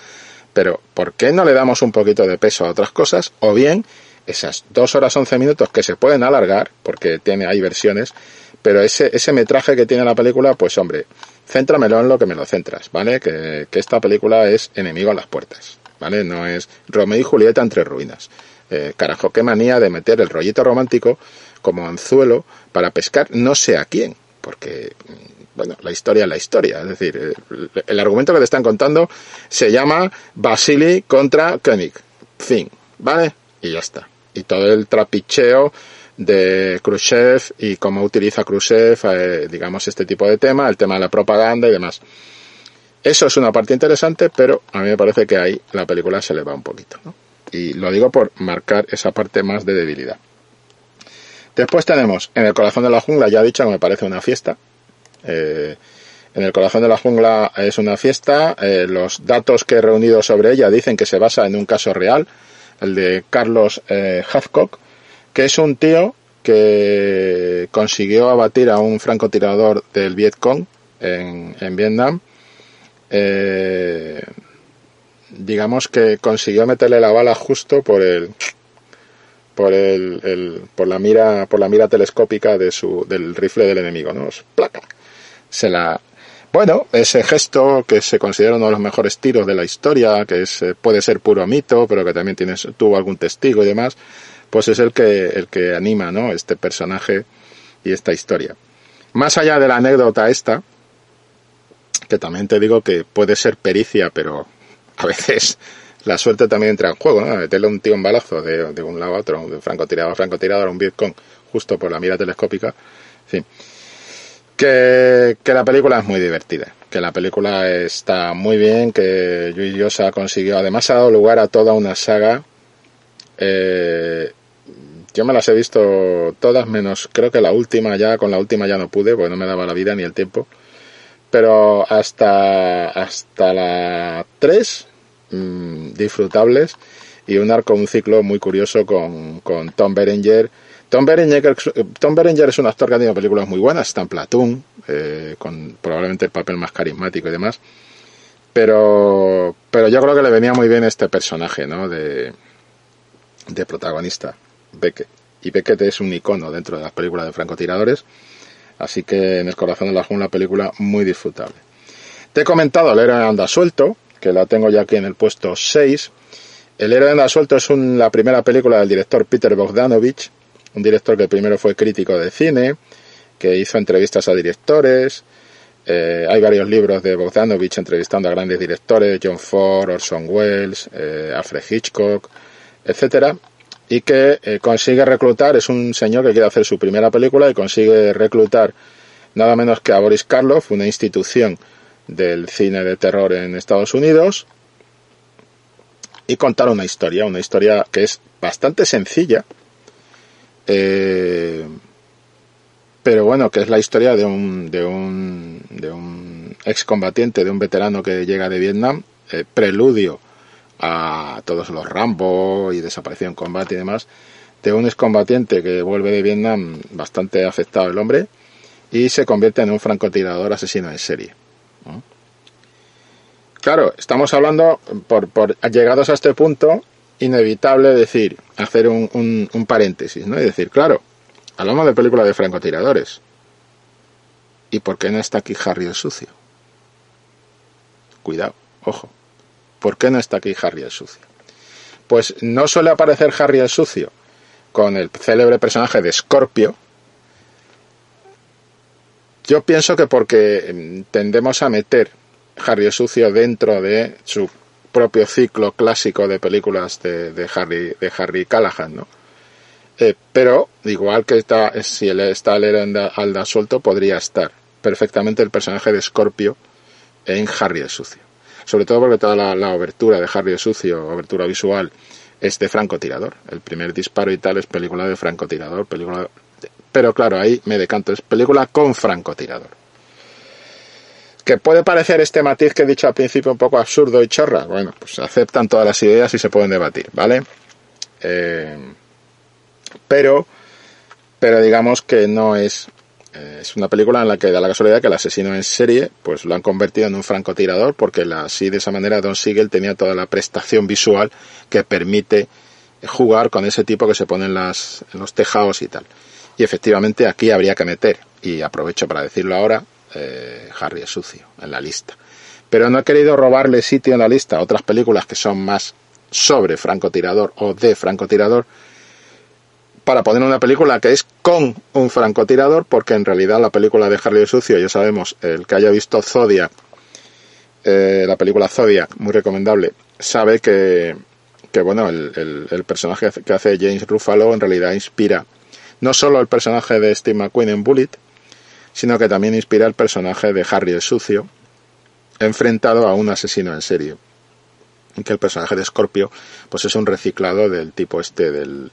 Pero, ¿por qué no le damos un poquito de peso a otras cosas? O bien, esas dos horas once minutos que se pueden alargar, porque tiene, hay versiones, pero ese, ese metraje que tiene la película, pues hombre, céntramelo en lo que me lo centras, ¿vale? Que, que esta película es enemigo a las puertas, ¿vale? No es Romeo y Julieta entre ruinas. Eh, carajo, qué manía de meter el rollito romántico como anzuelo para pescar no sé a quién, porque bueno, la historia es la historia. Es decir, el, argumento que te están contando se llama Basili contra Koenig. Fin. ¿Vale? Y ya está. Y todo el trapicheo de Khrushchev y cómo utiliza Khrushchev, eh, digamos, este tipo de tema, el tema de la propaganda y demás. Eso es una parte interesante, pero a mí me parece que ahí la película se le va un poquito. ¿no? Y lo digo por marcar esa parte más de debilidad. Después tenemos En el corazón de la jungla, ya he dicho que me parece una fiesta, eh, en el corazón de la jungla es una fiesta. Eh, los datos que he reunido sobre ella dicen que se basa en un caso real, el de Carlos eh, que es un tío que consiguió abatir a un francotirador del Vietcong en, en Vietnam. Eh, digamos que consiguió meterle la bala justo por el por el, por la mira por la mira telescópica de del rifle del enemigo no placa se la bueno, ese gesto que se considera uno de los mejores tiros de la historia, que es, eh, puede ser puro mito, pero que también tiene, tuvo algún testigo y demás, pues es el que, el que anima, ¿no? Este personaje y esta historia. Más allá de la anécdota esta, que también te digo que puede ser pericia, pero a veces la suerte también entra en juego, ¿no? Meterle un tío en balazo de, de un lado a otro, de francotirador a francotirador, un Vietcong, justo por la mira telescópica, en fin que, que, la película es muy divertida, que la película está muy bien, que Yui Yosa consiguió, además ha dado lugar a toda una saga. Eh, yo me las he visto todas, menos creo que la última ya, con la última ya no pude, porque no me daba la vida ni el tiempo. Pero hasta, hasta la 3, mmm, disfrutables, y un arco, un ciclo muy curioso con, con Tom Berenger Tom Berenger, Tom Berenger es un actor que ha tenido películas muy buenas, está en Platoon, eh, con probablemente el papel más carismático y demás. Pero, pero yo creo que le venía muy bien este personaje, ¿no? De, de protagonista, Beckett. Y Beckett es un icono dentro de las películas de francotiradores. Así que en el corazón de la jungla, película muy disfrutable. Te he comentado El héroe anda suelto, que la tengo ya aquí en el puesto 6. El héroe anda suelto es un, la primera película del director Peter Bogdanovich, un director que primero fue crítico de cine, que hizo entrevistas a directores. Eh, hay varios libros de Bogdanovich entrevistando a grandes directores, John Ford, Orson Welles, eh, Alfred Hitchcock, etcétera, y que eh, consigue reclutar, es un señor que quiere hacer su primera película y consigue reclutar nada menos que a Boris Karloff, una institución del cine de terror en Estados Unidos y contar una historia, una historia que es bastante sencilla, eh, pero bueno, que es la historia de un, de un, de un excombatiente, de un veterano que llega de Vietnam, eh, preludio a todos los Rambo y desaparición en combate y demás, de un excombatiente que vuelve de Vietnam bastante afectado el hombre y se convierte en un francotirador asesino en serie. Claro, estamos hablando, por, por llegados a este punto, inevitable decir, hacer un, un, un paréntesis, ¿no? Y decir, claro, hablamos de películas de francotiradores. ¿Y por qué no está aquí Harry el sucio? Cuidado, ojo. ¿Por qué no está aquí Harry el sucio? Pues no suele aparecer Harry el sucio con el célebre personaje de Scorpio. Yo pienso que porque tendemos a meter Harry el sucio dentro de su propio ciclo clásico de películas de, de Harry de Harry Callahan, ¿no? Eh, pero igual que está si él está al Alda suelto podría estar perfectamente el personaje de Scorpio en Harry el sucio. Sobre todo porque toda la, la obertura de Harry el sucio obertura visual es de francotirador el primer disparo y tal es película de francotirador película pero claro ahí me decanto es película con francotirador que puede parecer este matiz que he dicho al principio un poco absurdo y chorra. Bueno, pues aceptan todas las ideas y se pueden debatir, ¿vale? Eh, pero, pero digamos que no es. Eh, es una película en la que da la casualidad que el asesino en serie, pues lo han convertido en un francotirador, porque así de esa manera Don Siegel tenía toda la prestación visual que permite jugar con ese tipo que se pone en, las, en los tejados y tal. Y efectivamente aquí habría que meter, y aprovecho para decirlo ahora, eh, Harry es sucio en la lista. Pero no he querido robarle sitio en la lista a otras películas que son más sobre francotirador o de francotirador para poner una película que es con un francotirador, porque en realidad la película de Harry el Sucio, ya sabemos, el que haya visto Zodiac, eh, la película Zodiac, muy recomendable, sabe que, que bueno, el, el, el, personaje que hace James Ruffalo en realidad inspira no solo el personaje de Steve McQueen en Bullet, sino que también inspira el personaje de Harry el Sucio, enfrentado a un asesino en serie. Que el personaje de Scorpio, pues es un reciclado del tipo este del,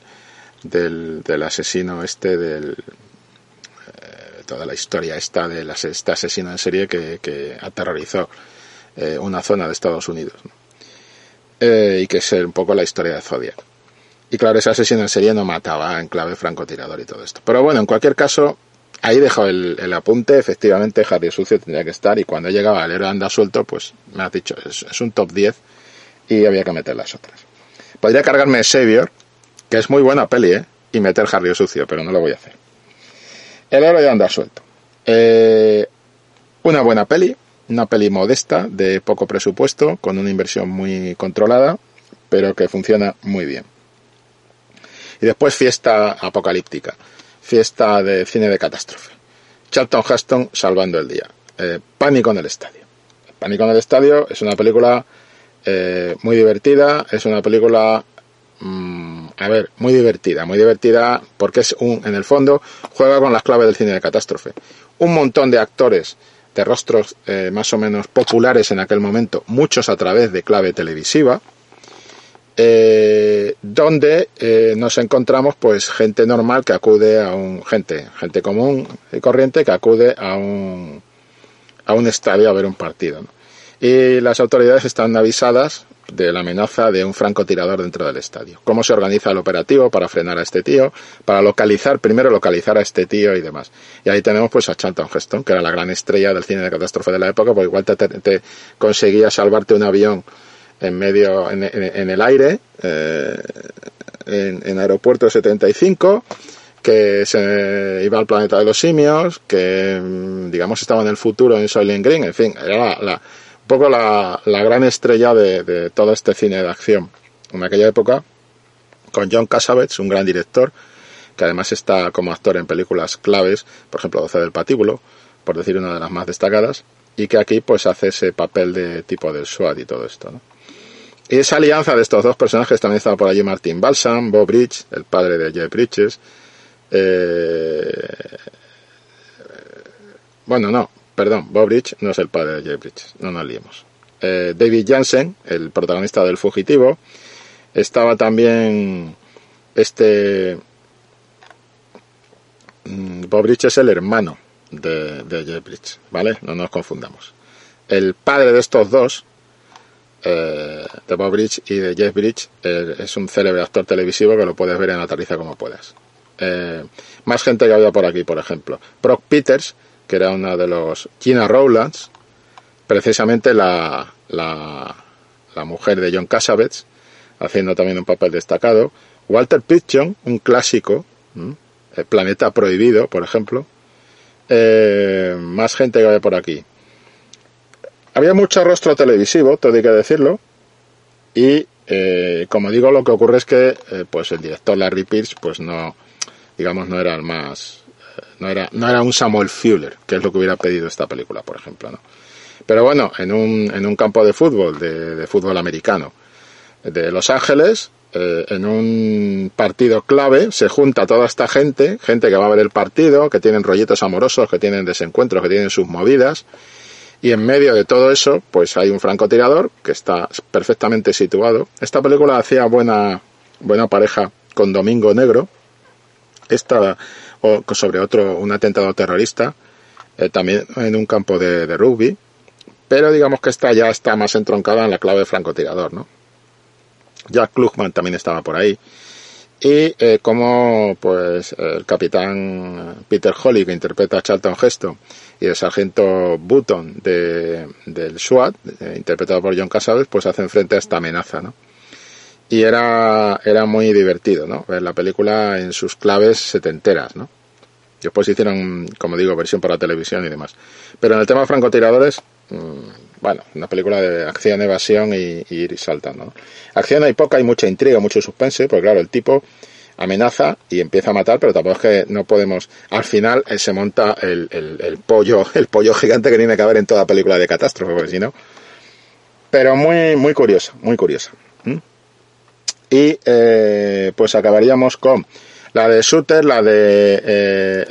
del, del asesino este del eh, toda la historia esta de este asesino en serie que, que aterrorizó eh, una zona de Estados Unidos eh, y que es un poco la historia de Zodiac. Y claro ese asesino en serie no mataba en clave francotirador y todo esto. Pero bueno en cualquier caso ahí dejo el, el, apunte, efectivamente Harry Sucio tendría que estar y cuando llegaba el héroe anda suelto, pues me has dicho, es, es, un top 10 y había que meter las otras. Podría cargarme Savior, que es muy buena peli, ¿eh? y meter Harry Sucio, pero no lo voy a hacer. El héroe anda suelto. Eh, una buena peli, una peli modesta, de poco presupuesto, con una inversión muy controlada, pero que funciona muy bien. Y después fiesta apocalíptica fiesta de cine de catástrofe. Charlton Heston salvando el día. Eh, Pánico en el estadio. Pánico en el estadio es una película eh, muy divertida, es una película, mmm, a ver, muy divertida, muy divertida porque es un, en el fondo, juega con las claves del cine de catástrofe. Un montón de actores de rostros eh, más o menos populares en aquel momento, muchos a través de clave televisiva, eh, donde eh, nos encontramos pues gente normal que acude a un gente gente común y corriente que acude a un a un estadio a ver un partido ¿no? y las autoridades están avisadas de la amenaza de un francotirador dentro del estadio cómo se organiza el operativo para frenar a este tío para localizar primero localizar a este tío y demás y ahí tenemos pues a Charlton Heston que era la gran estrella del cine de catástrofe de la época porque igual te, te, te conseguía salvarte un avión en medio, en, el aire, eh, en, en, Aeropuerto 75, que se iba al planeta de los simios, que digamos estaba en el futuro en Soylent Green, en fin, era la, la, un poco la, la gran estrella de, de, todo este cine de acción. En aquella época, con John Cassavetes, un gran director, que además está como actor en películas claves, por ejemplo, 12 del Patíbulo, por decir una de las más destacadas, y que aquí pues hace ese papel de tipo del SWAT y todo esto, ¿no? Y esa alianza de estos dos personajes también estaba por allí Martin Balsam, Bob Bridge, el padre de Jeff Bridges. Eh, bueno, no, perdón, Bob Bridge no es el padre de Jeff Bridges, no nos liemos. Eh, David Jansen, el protagonista del Fugitivo. Estaba también este... mm, Bob Bridge es el hermano de, de Jeff Bridges, ¿vale? No nos confundamos. El padre de estos dos, eh, de Bob Bridge y de Jeff Bridge, eh, es un célebre actor televisivo que lo puedes ver en Atariza como puedas. Eh, más gente que había por aquí, por ejemplo. Brock Peters, que era una de los Gina Rowlands, precisamente la, la, la mujer de John Cassavetes, haciendo también un papel destacado. Walter Pidgeon, un clásico, Planeta Prohibido, por ejemplo. Más gente que había por aquí. Había mucho rostro televisivo, todo hay que decirlo. Y eh, como digo, lo que ocurre es que eh, pues el director Larry Pierce, pues no, digamos, no era el más, eh, no era, no era un Samuel Fuller, que es lo que hubiera pedido esta película, por ejemplo, ¿no? Pero bueno, en un, en un campo de fútbol, de, fútbol americano, de Los Ángeles, eh, en un partido clave, se junta toda esta gente, gente que va a ver el partido, que tienen rollitos amorosos, que tienen desencuentros, que tienen sus movidas, y en medio de todo eso, pues hay un francotirador que está perfectamente situado. Esta película hacía buena, buena pareja con Domingo Negro, esta o sobre otro, un atentado terrorista, eh, también en un campo de, de rugby, pero digamos que esta ya está más entroncada en la clave francotirador, ¿no? Jack Klugman también estaba por ahí. Y eh, como pues el capitán Peter Holly, que interpreta a Charlton Heston, y el sargento Button de, del SWAT, eh, interpretado por John Cassavetes, pues hacen frente a esta amenaza, ¿no? Y era, era muy divertido, ¿no? Ver la película en sus claves setenteras, ¿no? Después hicieron, como digo, versión para televisión y demás. Pero en el tema francotiradores, mmm, bueno, una película de acción, evasión y, ir saltando. ¿no? Acción hay poca, hay mucha intriga, mucho suspense, porque claro, el tipo amenaza y empieza a matar, pero tampoco es que no podemos. Al final eh, se monta el, el, pollo, el pollo gigante que tiene que haber en toda película de catástrofe, porque si no. Pero muy, muy curiosa, muy curiosa. Y eh, pues acabaríamos con la de Shooter, la de eh,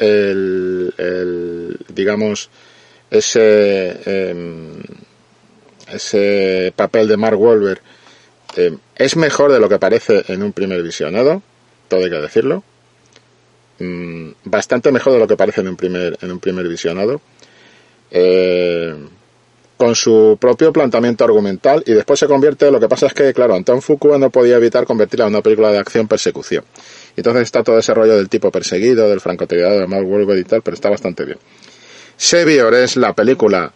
el, digamos, ese eh, ese papel de Mark Wahlberg eh, es mejor de lo que parece en un primer visionado, todo hay que decirlo. Mm, bastante mejor de lo que parece en un primer, en un primer visionado. Eh, con su propio planteamiento argumental y después se convierte, lo que pasa es que, claro, Anton Foucault no podía evitar convertirla en una película de acción-persecución. Entonces está todo ese rollo del tipo perseguido, del francotirador, de Mark Wahlberg y tal, pero está bastante bien. Sevior es la película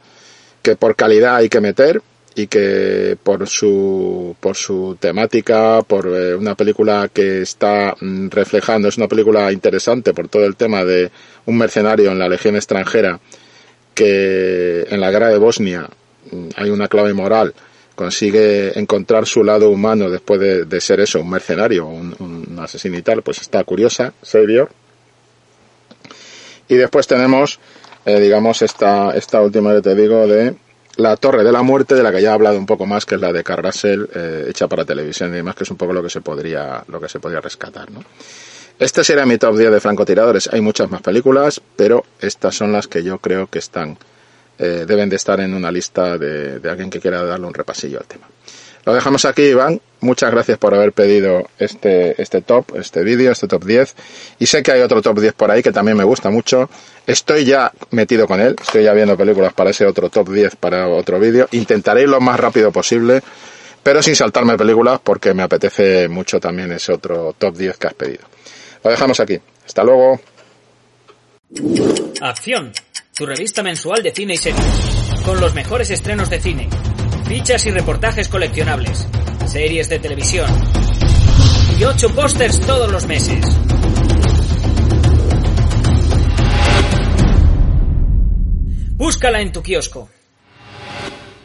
que por calidad hay que meter y que por su por su temática por eh, una película que está mm, reflejando es una película interesante por todo el tema de un mercenario en la legión extranjera que en la guerra de Bosnia mm, hay una clave moral consigue encontrar su lado humano después de, de ser eso un mercenario un, un, asesino y tal pues está curiosa Savior y después tenemos eh, digamos esta esta última que te digo de la Torre de la Muerte, de la que ya he hablado un poco más, que es la de Carrasel, eh, hecha para televisión y demás, que es un poco lo que se podría, lo que se podría rescatar, ¿no? Este sería mi top 10 de francotiradores. Hay muchas más películas, pero estas son las que yo creo que están, eh, deben de estar en una lista de, de alguien que quiera darle un repasillo al tema. Lo dejamos aquí, Iván. Muchas gracias por haber pedido este, este top, este vídeo, este top 10. Y sé que hay otro top 10 por ahí que también me gusta mucho. Estoy ya metido con él. Estoy ya viendo películas para ese otro top 10 para otro vídeo. Intentaré ir lo más rápido posible, pero sin saltarme películas porque me apetece mucho también ese otro top 10 que has pedido. Lo dejamos aquí. Hasta luego. Acción, tu revista mensual de cine y series. Con los mejores estrenos de cine fichas y reportajes coleccionables, series de televisión y ocho pósters todos los meses. Búscala en tu kiosco.